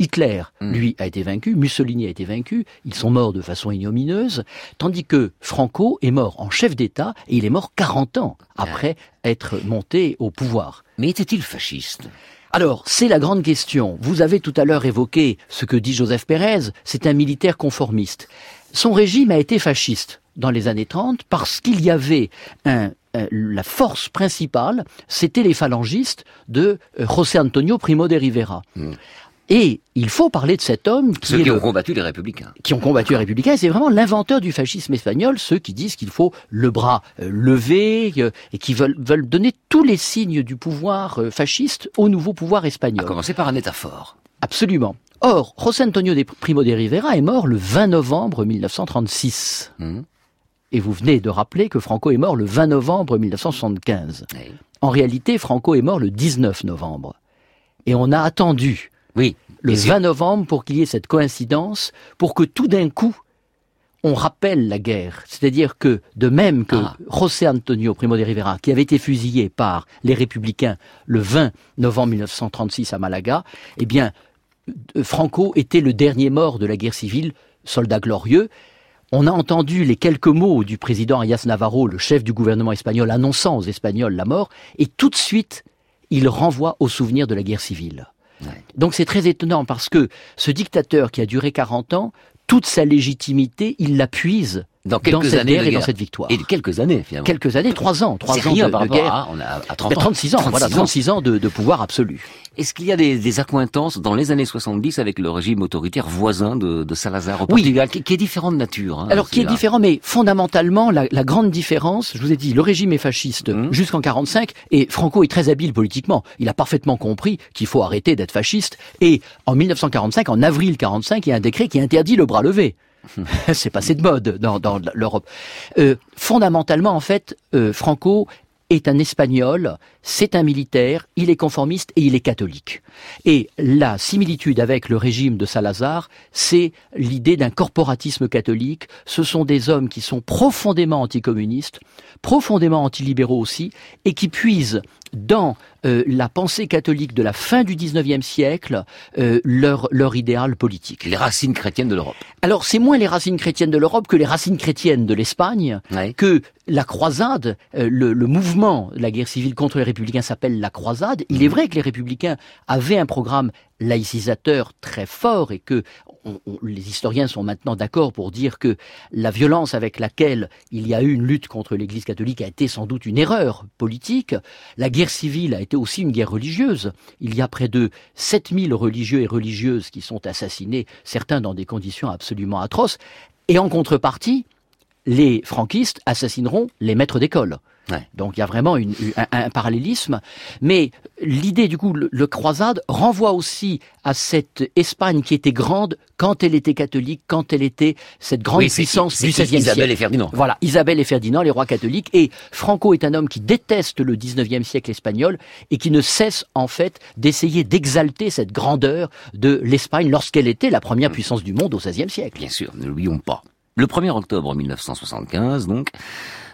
Speaker 23: Hitler, hmm. lui, a été vaincu, Mussolini a été vaincu, ils sont morts de façon ignomineuse, tandis que Franco est mort en chef d'État et il est mort 40 ans après être monté au pouvoir.
Speaker 1: Mais était-il fasciste?
Speaker 23: Alors, c'est la grande question. Vous avez tout à l'heure évoqué ce que dit Joseph Pérez, c'est un militaire conformiste. Son régime a été fasciste dans les années 30 parce qu'il y avait un, la force principale, c'était les phalangistes de euh, José Antonio Primo de Rivera. Hmm. Et il faut parler de cet homme qui
Speaker 1: Ceux qui
Speaker 23: le-
Speaker 1: ont combattu les républicains.
Speaker 23: qui ont combattu les républicains, c'est vraiment l'inventeur du fascisme espagnol, ceux qui disent qu'il faut le bras euh, levé euh, et qui veulent, veulent donner tous les signes du pouvoir euh, fasciste au nouveau pouvoir espagnol.
Speaker 1: À commencer par un État fort.
Speaker 23: Absolument. Or, José Antonio de Primo de Rivera est mort le 20 novembre 1936.
Speaker 1: Mhm.
Speaker 23: Et vous venez de rappeler que Franco est mort le 20 novembre 1975. En réalité, Franco est mort le 19 novembre. Et on a attendu
Speaker 1: oui,
Speaker 23: le
Speaker 1: et c'est-
Speaker 23: 20 novembre pour qu'il y ait cette coïncidence, pour que tout d'un coup, on rappelle la guerre. C'est-à-dire que, de même que
Speaker 1: Ah.
Speaker 23: José Antonio Primo de Rivera, qui avait été fusillé par les républicains le 20 novembre 1936 à Malaga, eh bien, euh, Franco était le dernier mort de la guerre civile, soldat glorieux. On a entendu les quelques mots du président Arias Navarro, le chef du gouvernement espagnol, annonçant aux Espagnols la mort, et tout de suite, il renvoie au souvenir de la guerre civile. Donc c'est très étonnant parce que ce dictateur qui a duré 40 ans, toute sa légitimité, il la puise
Speaker 1: Dans quelques
Speaker 23: cette
Speaker 1: années
Speaker 23: guerre
Speaker 1: de
Speaker 23: et dans cette victoire.
Speaker 1: Et quelques années, finalement.
Speaker 23: Quelques années, trois ans, trois ans
Speaker 1: rien
Speaker 23: de,
Speaker 1: par
Speaker 23: de guerre.
Speaker 1: à- on a- à 30
Speaker 23: Ben,
Speaker 1: ans.
Speaker 23: 36 ans, voilà,
Speaker 1: 36 ans.
Speaker 23: 36 ans de, de pouvoir absolu.
Speaker 1: Est-ce qu'il y a des, des accointances dans les années 70 avec le régime autoritaire voisin de, de Salazar au
Speaker 23: Oui.
Speaker 1: Portugal, qui, qui est différent de nature hein,
Speaker 23: Alors qui est différent, mais fondamentalement, la, la grande différence, je vous ai dit, le régime est fasciste
Speaker 1: Mmh.
Speaker 23: jusqu'en 45, et Franco est très habile politiquement. Il a parfaitement compris qu'il faut arrêter d'être fasciste. Et en 1945, en avril 45, il y a un décret qui interdit le bras levé. C'est passé de mode dans, l'Europe. Euh, fondamentalement, en fait, euh, Franco est un Espagnol, c'est un militaire, il est conformiste et il est catholique. Et la similitude avec le régime de Salazar, c'est l'idée d'un corporatisme catholique. Ce sont des hommes qui sont profondément anticommunistes, profondément antilibéraux aussi, et qui puisent dans euh, la pensée catholique de la fin du 19e siècle euh, leur, leur idéal politique.
Speaker 1: Les racines chrétiennes de l'Europe.
Speaker 23: Alors c'est moins les racines chrétiennes de l'Europe que les racines chrétiennes de l'Espagne, que la croisade, euh, le, le mouvement de la guerre civile contre les républicains s'appelle la croisade. Il est vrai que les républicains avaient un programme laïcisateur très fort et que les historiens sont maintenant d'accord pour dire que la violence avec laquelle il y a eu une lutte contre l'Église catholique a été sans doute une erreur politique. La guerre civile a été aussi une guerre religieuse. Il y a près de 7000 religieux et religieuses qui sont assassinés, certains dans des conditions absolument atroces. Et en contrepartie, les franquistes assassineront les maîtres d'école. Donc il y a vraiment une- un, un parallélisme. Mais l'idée du coup, le, le croisade renvoie aussi à cette Espagne qui était grande quand elle était catholique, quand elle était cette grande
Speaker 1: Oui,
Speaker 23: puissance du XVIe siècle.
Speaker 1: Isabelle et Ferdinand.
Speaker 23: Voilà, Isabelle et Ferdinand, les rois catholiques. Et Franco est un homme qui déteste le 19e siècle espagnol et qui ne cesse en fait d'essayer d'exalter cette grandeur de l'Espagne lorsqu'elle était la première puissance du monde au XVIe siècle.
Speaker 1: Bien sûr, ne l'oublions pas. Le 1er octobre 1975, donc,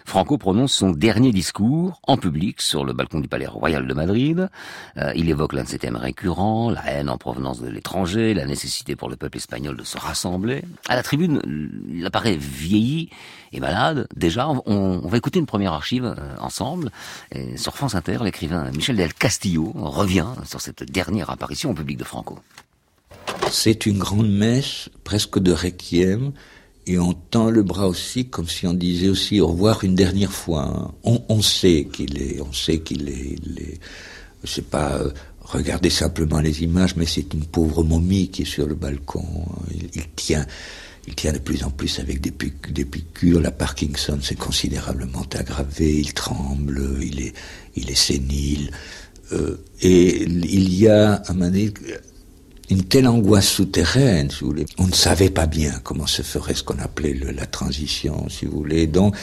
Speaker 1: Franco prononce son dernier discours en public sur le balcon du Palais Royal de Madrid. Euh, il évoque l'un de ses thèmes récurrents, la haine en provenance de l'étranger, la nécessité pour le peuple espagnol de se rassembler. À la tribune, il apparaît vieilli et malade. Déjà, on, va écouter une première archive euh, ensemble. Et sur France Inter, l'écrivain Michel Del Castillo revient sur cette dernière apparition au public de Franco.
Speaker 26: C'est une grande messe, presque de requiem, et on tend le bras aussi comme si on disait aussi au revoir une dernière fois. hein. On, sait qu'il est, on sait qu'il est, il est- c'est pas euh, regarder simplement les images, mais c'est une pauvre momie qui est sur le balcon. Il, il tient, il tient de plus en plus avec des, piqûres. La Parkinson s'est considérablement aggravée. Il tremble, il est, il est sénile. Euh, et il y a, un moment une telle angoisse souterraine, si vous voulez. On ne savait pas bien comment se ferait ce qu'on appelait le- la transition, si vous voulez. Donc,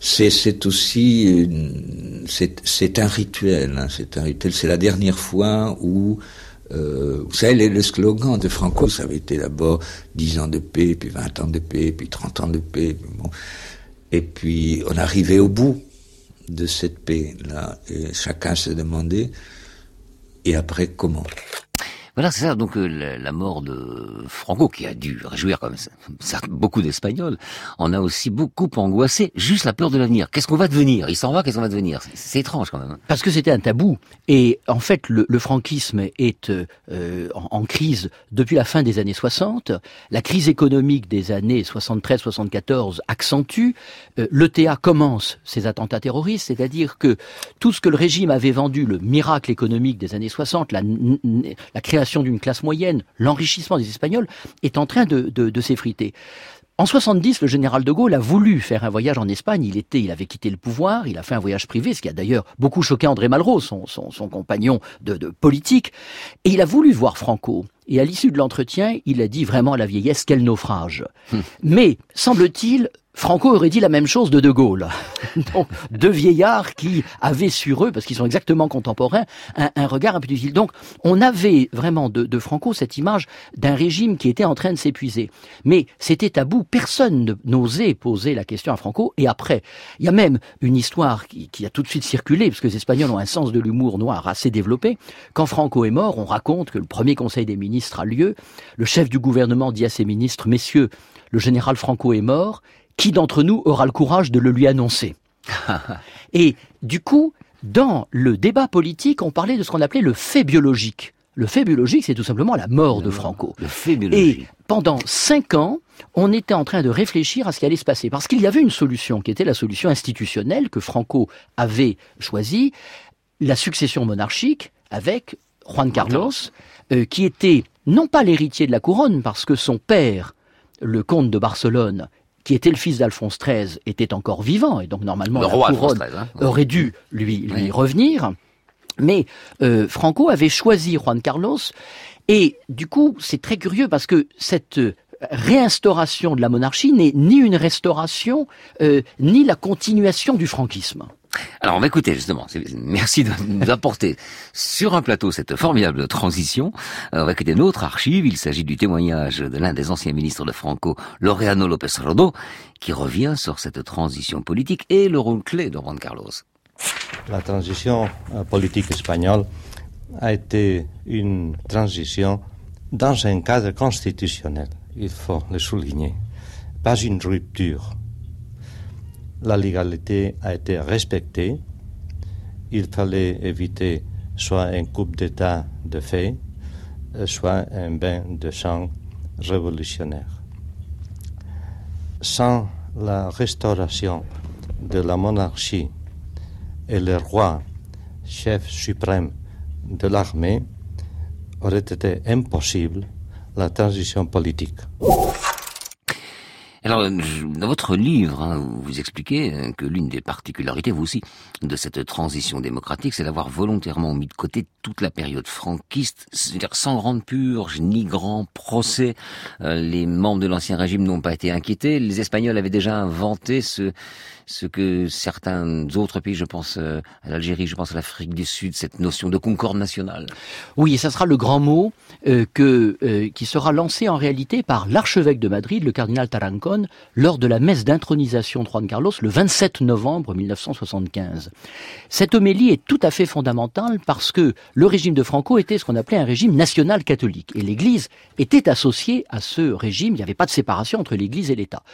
Speaker 26: c'est, aussi, c'est, un rituel. hein, c'est un rituel. C'est la dernière fois où, euh, vous savez, le, slogan de Franco, ça avait été d'abord 10 ans de paix, puis 20 ans de paix, puis 30 ans de paix. puis bon. Et puis, on arrivait au bout de cette paix-là. Chacun se demandait, et après, comment?
Speaker 1: Voilà, c'est ça. Donc euh, la, mort de Franco, qui a dû réjouir comme ça, beaucoup d'Espagnols, en a aussi beaucoup angoissé. Juste la peur de l'avenir. Qu'est-ce qu'on va devenir? Il s'en va, qu'est-ce qu'on va devenir? C'est- étrange quand même.
Speaker 23: Parce que c'était un tabou. Et en fait, le, le franquisme est euh, en, en crise depuis la fin des années 60. La crise économique des années 73-74 accentue. Euh, L'ETA commence ses attentats terroristes, c'est-à-dire que tout ce que le régime avait vendu, le miracle économique des années 60, la, la création d'une classe moyenne, l'enrichissement des Espagnols est en train de, de s'effriter. En 70, le général de Gaulle a voulu faire un voyage en Espagne. Il était, il avait quitté le pouvoir, il a fait un voyage privé, ce qui a d'ailleurs beaucoup choqué André Malraux, son, son, compagnon de, de, politique. Et il a voulu voir Franco. Et à l'issue de l'entretien, il a dit vraiment à la vieillesse quel naufrage. Hum. Mais semble-t-il, Franco aurait dit la même chose de De Gaulle. Donc, deux vieillards qui avaient sur eux, parce qu'ils sont exactement contemporains, un, regard un peu difficile. Donc, on avait vraiment de, Franco cette image d'un régime qui était en train de s'épuiser. Mais c'était tabou, personne n'osait poser la question à Franco. Et après, il y a même une histoire qui, qui, a tout de suite circulé, parce que les Espagnols ont un sens de l'humour noir assez développé. Quand Franco est mort, on raconte que le premier conseil des ministres a lieu. Le chef du gouvernement dit à ses ministres, messieurs, le général Franco est mort, qui d'entre nous aura le courage de le lui annoncer Et du coup, dans le débat politique, on parlait de ce qu'on appelait le fait biologique. Le fait biologique, c'est tout simplement la mort de Franco.
Speaker 1: Le fait biologique.
Speaker 23: Et pendant cinq ans, on était en train de réfléchir à ce qui allait se passer. Parce qu'il y avait une solution, qui était la solution institutionnelle que Franco avait choisie, la succession monarchique avec Juan Carlos, euh, qui était non pas l'héritier de la couronne, parce que son père, le comte de Barcelone, qui était le fils d'Alphonse XIII, était encore vivant, et donc normalement la couronne hein. aurait dû lui, lui revenir. Mais euh, Franco avait choisi Juan Carlos, et du coup, c'est très curieux parce que cette réinstauration de la monarchie n'est ni une restauration, euh, ni la continuation du franquisme.
Speaker 1: Alors on va écouter justement, merci de nous apporter sur un plateau cette formidable transition. On va écouter notre archive, il s'agit du témoignage de l'un des anciens ministres de Franco, Laureano López Rodo, qui revient sur cette transition politique et le rôle clé de Juan Carlos.
Speaker 27: La transition euh, politique espagnole a été une transition dans un cadre constitutionnel, il faut le souligner, pas une rupture la légalité a été respectée. Il fallait éviter soit un coup d'État de fait, euh, soit un bain de sang révolutionnaire. Sans la restauration de la monarchie et le roi, chef suprême de l'armée, aurait été impossible la transition politique.
Speaker 1: Alors, dans votre livre, hein, vous expliquez euh, que l'une des particularités, vous aussi, de cette transition démocratique, c'est d'avoir volontairement mis de côté toute la période franquiste, c'est-à-dire sans grande purge, ni grand procès. Euh, les membres de l'ancien régime n'ont pas été inquiétés. Les Espagnols avaient déjà inventé ce, ce que certains autres pays, je pense euh, à l'Algérie, je pense à l'Afrique du Sud, cette notion de concorde nationale.
Speaker 23: Oui, et ça sera le grand mot euh, que, euh, qui sera lancé en réalité par l'archevêque de Madrid, le cardinal Tarancon, lors de la messe d'intronisation de Juan Carlos le 27 novembre 1975. Cette homélie est tout à fait fondamentale parce que le régime de Franco était ce qu'on appelait un régime national catholique et l'Église était associée à ce régime. Il n'y avait pas de séparation entre l'Église et l'État.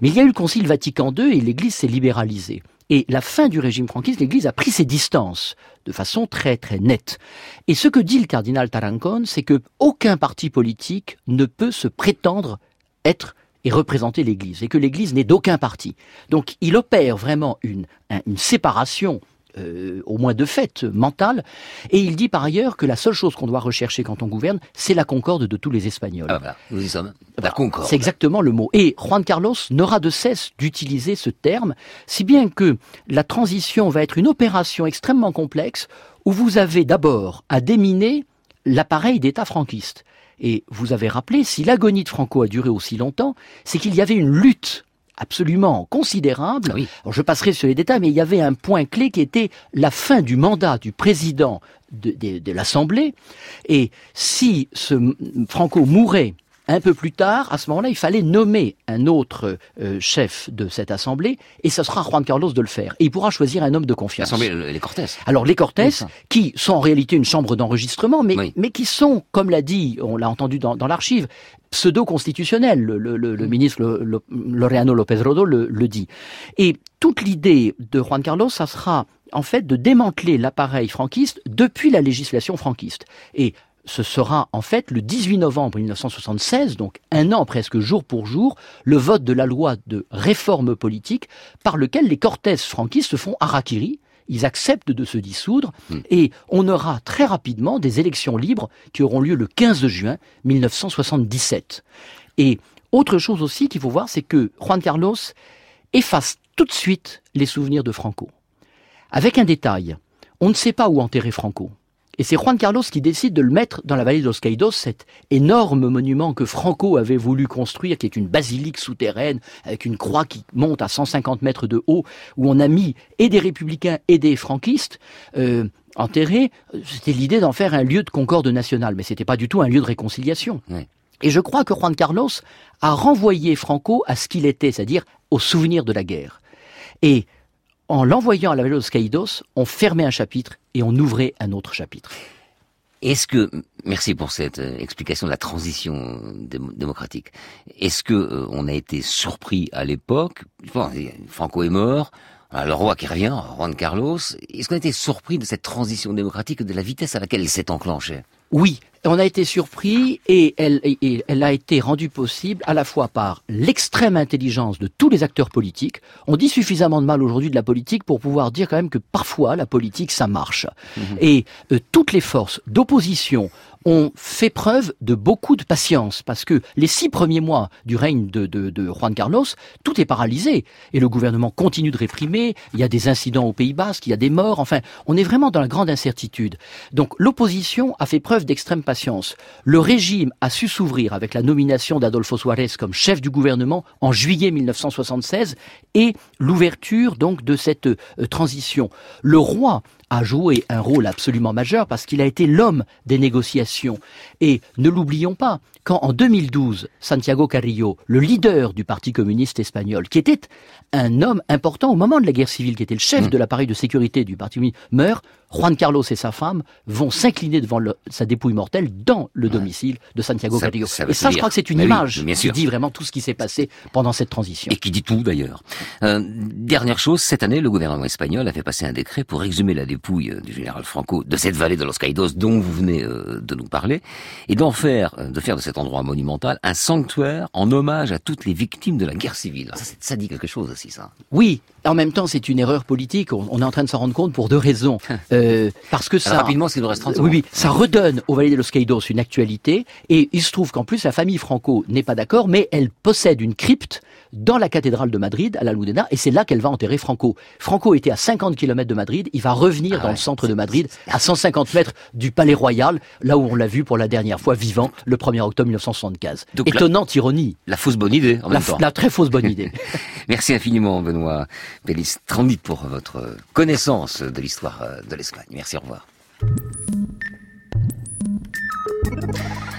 Speaker 23: Mais il y a eu le Concile Vatican II et l'Église s'est Et la fin du régime franquiste, l'Église a pris ses distances de façon très très nette. Et ce que dit le cardinal Tarancon, c'est que aucun parti politique ne peut se prétendre être et représenter l'Église, et que l'Église n'est d'aucun parti. Donc il opère vraiment une, une séparation euh, au moins de fait mentale. Et il dit par ailleurs que la seule chose qu'on doit rechercher quand on gouverne, c'est la concorde de tous les Espagnols.
Speaker 1: Ah voilà, nous y sommes. La concorde.
Speaker 23: C'est exactement le mot. Et Juan Carlos n'aura de cesse d'utiliser ce terme, si bien que la transition va être une opération extrêmement complexe où vous avez d'abord à déminer l'appareil d'État franquiste. Et vous avez rappelé, si l'agonie de Franco a duré aussi longtemps, c'est qu'il y avait une lutte absolument considérable. je passerai sur les détails, mais il y avait un point clé qui était la fin du mandat du président de, l'Assemblée. Et si ce Franco mourait un peu plus tard, à ce moment-là, il fallait nommer un autre euh, chef de cette assemblée, et ce sera Juan Carlos de le faire. Et il pourra choisir un homme de confiance.
Speaker 1: L'assemblée, les Cortés.
Speaker 23: Alors les Cortés, qui sont en réalité une chambre d'enregistrement, mais, mais qui sont, comme l'a dit, on l'a entendu dans, dans l'archive, pseudo-constitutionnel. Le, le, le, ministre le, Laureano López Rodo le, dit. Et toute l'idée de Juan Carlos, ça sera en fait de démanteler l'appareil franquiste depuis la législation franquiste. Et ce sera en fait le 18 novembre 1976, donc un an presque jour pour jour, le vote de la loi de réforme politique par lequel les Cortés franquistes se font harakiri ils acceptent de se dissoudre et on aura très rapidement des élections libres qui auront lieu le 15 juin 1977. Et autre chose aussi qu'il faut voir, c'est que Juan Carlos efface tout de suite les souvenirs de Franco. Avec un détail, on ne sait pas où enterrer Franco. Et c'est Juan Carlos qui décide de le mettre dans la vallée de Los Caídos, cet énorme monument que Franco avait voulu construire, qui est une basilique souterraine avec une croix qui monte à 150 mètres de haut, où on a mis et des républicains et des franquistes euh, enterrés. C'était l'idée d'en faire un lieu de concorde nationale, mais c'était pas du tout un lieu de réconciliation. Et je crois que Juan Carlos a renvoyé Franco à ce qu'il était, c'est-à-dire au souvenir de la guerre. Et en l'envoyant à la vallée de Caídos, on fermait un chapitre et on ouvrait un autre chapitre.
Speaker 1: Est-ce que, merci pour cette euh, explication de la transition démocratique, est-ce que euh, on a été surpris à l'époque, Franco est mort, le roi qui revient, Juan Carlos, est-ce qu'on a été surpris de cette transition démocratique, de la vitesse à laquelle elle s'est enclenchée?
Speaker 23: Oui, on a été surpris et elle, elle, a été rendue possible à la fois par l'extrême intelligence de tous les acteurs politiques. On dit suffisamment de mal aujourd'hui de la politique pour pouvoir dire quand même que parfois la politique ça marche. Mhm. Et euh, toutes les forces d'opposition ont fait preuve de beaucoup de patience parce que les six premiers mois du règne de, de, Juan Carlos, tout est paralysé et le gouvernement continue de réprimer. Il y a des incidents au Pays Basque, il y a des morts. Enfin, on est vraiment dans la grande incertitude. Donc l'opposition a fait preuve d'extrême patience. Le régime a su s'ouvrir avec la nomination d'Adolfo Suarez comme chef du gouvernement en juillet 1976 et l'ouverture donc de cette euh, transition. Le roi a joué un rôle absolument majeur parce qu'il a été l'homme des négociations. Et ne l'oublions pas, quand en 2012, Santiago Carrillo, le leader du Parti communiste espagnol, qui était un homme important au moment de la guerre civile, qui était le chef mm. de l'appareil de sécurité du Parti communiste, meurt, Juan Carlos et sa femme vont s'incliner devant sa dépouille mortelle dans le domicile de Santiago Carrillo. et ça, je crois que c'est une image qui dit vraiment tout ce qui s'est passé pendant cette transition.
Speaker 1: Et qui dit tout d'ailleurs. Euh, dernière chose, cette année, le gouvernement espagnol a fait passer un décret pour exhumer la dépouille euh, du général Franco de cette vallée de Los Caídos dont vous venez euh, de nous parler, et d'en faire, de faire de cet endroit monumental un sanctuaire en hommage à toutes les victimes de la guerre civile. Ça, ça dit quelque chose aussi, ça.
Speaker 23: Oui, en même temps, c'est une erreur politique. On, est en train de s'en rendre compte pour deux raisons.
Speaker 1: Euh, parce que ça, rapidement, c'est nous reste 30
Speaker 23: Oui, oui, ça redonne au Valle de los Caídos une actualité. Et il se trouve qu'en plus, la famille Franco n'est pas d'accord, mais elle possède une crypte dans la cathédrale de Madrid, à la Ludena, et c'est là qu'elle va enterrer Franco. Franco était à 50 km de Madrid, il va revenir ah dans le centre de Madrid, à 150 mètres du Palais Royal, là où on l'a vu pour la dernière fois vivant, le 1er octobre 1975. Étonnante ironie.
Speaker 1: La fausse bonne idée, en même
Speaker 23: la, temps. La très fausse bonne idée.
Speaker 1: Merci infiniment, Benoît Pélis pour votre connaissance de l'histoire euh, de l'Espagne. Merci, au revoir.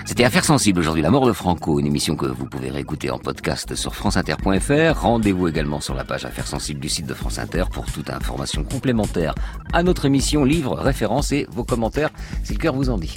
Speaker 1: C'était Affaires sensibles aujourd'hui, la mort de Franco, une émission que vous pouvez réécouter en podcast sur franceinter.fr. Rendez-vous également sur la page Affaires sensibles du site de France Inter pour toute information complémentaire à notre émission, livres, références et vos commentaires si le cœur vous en dit.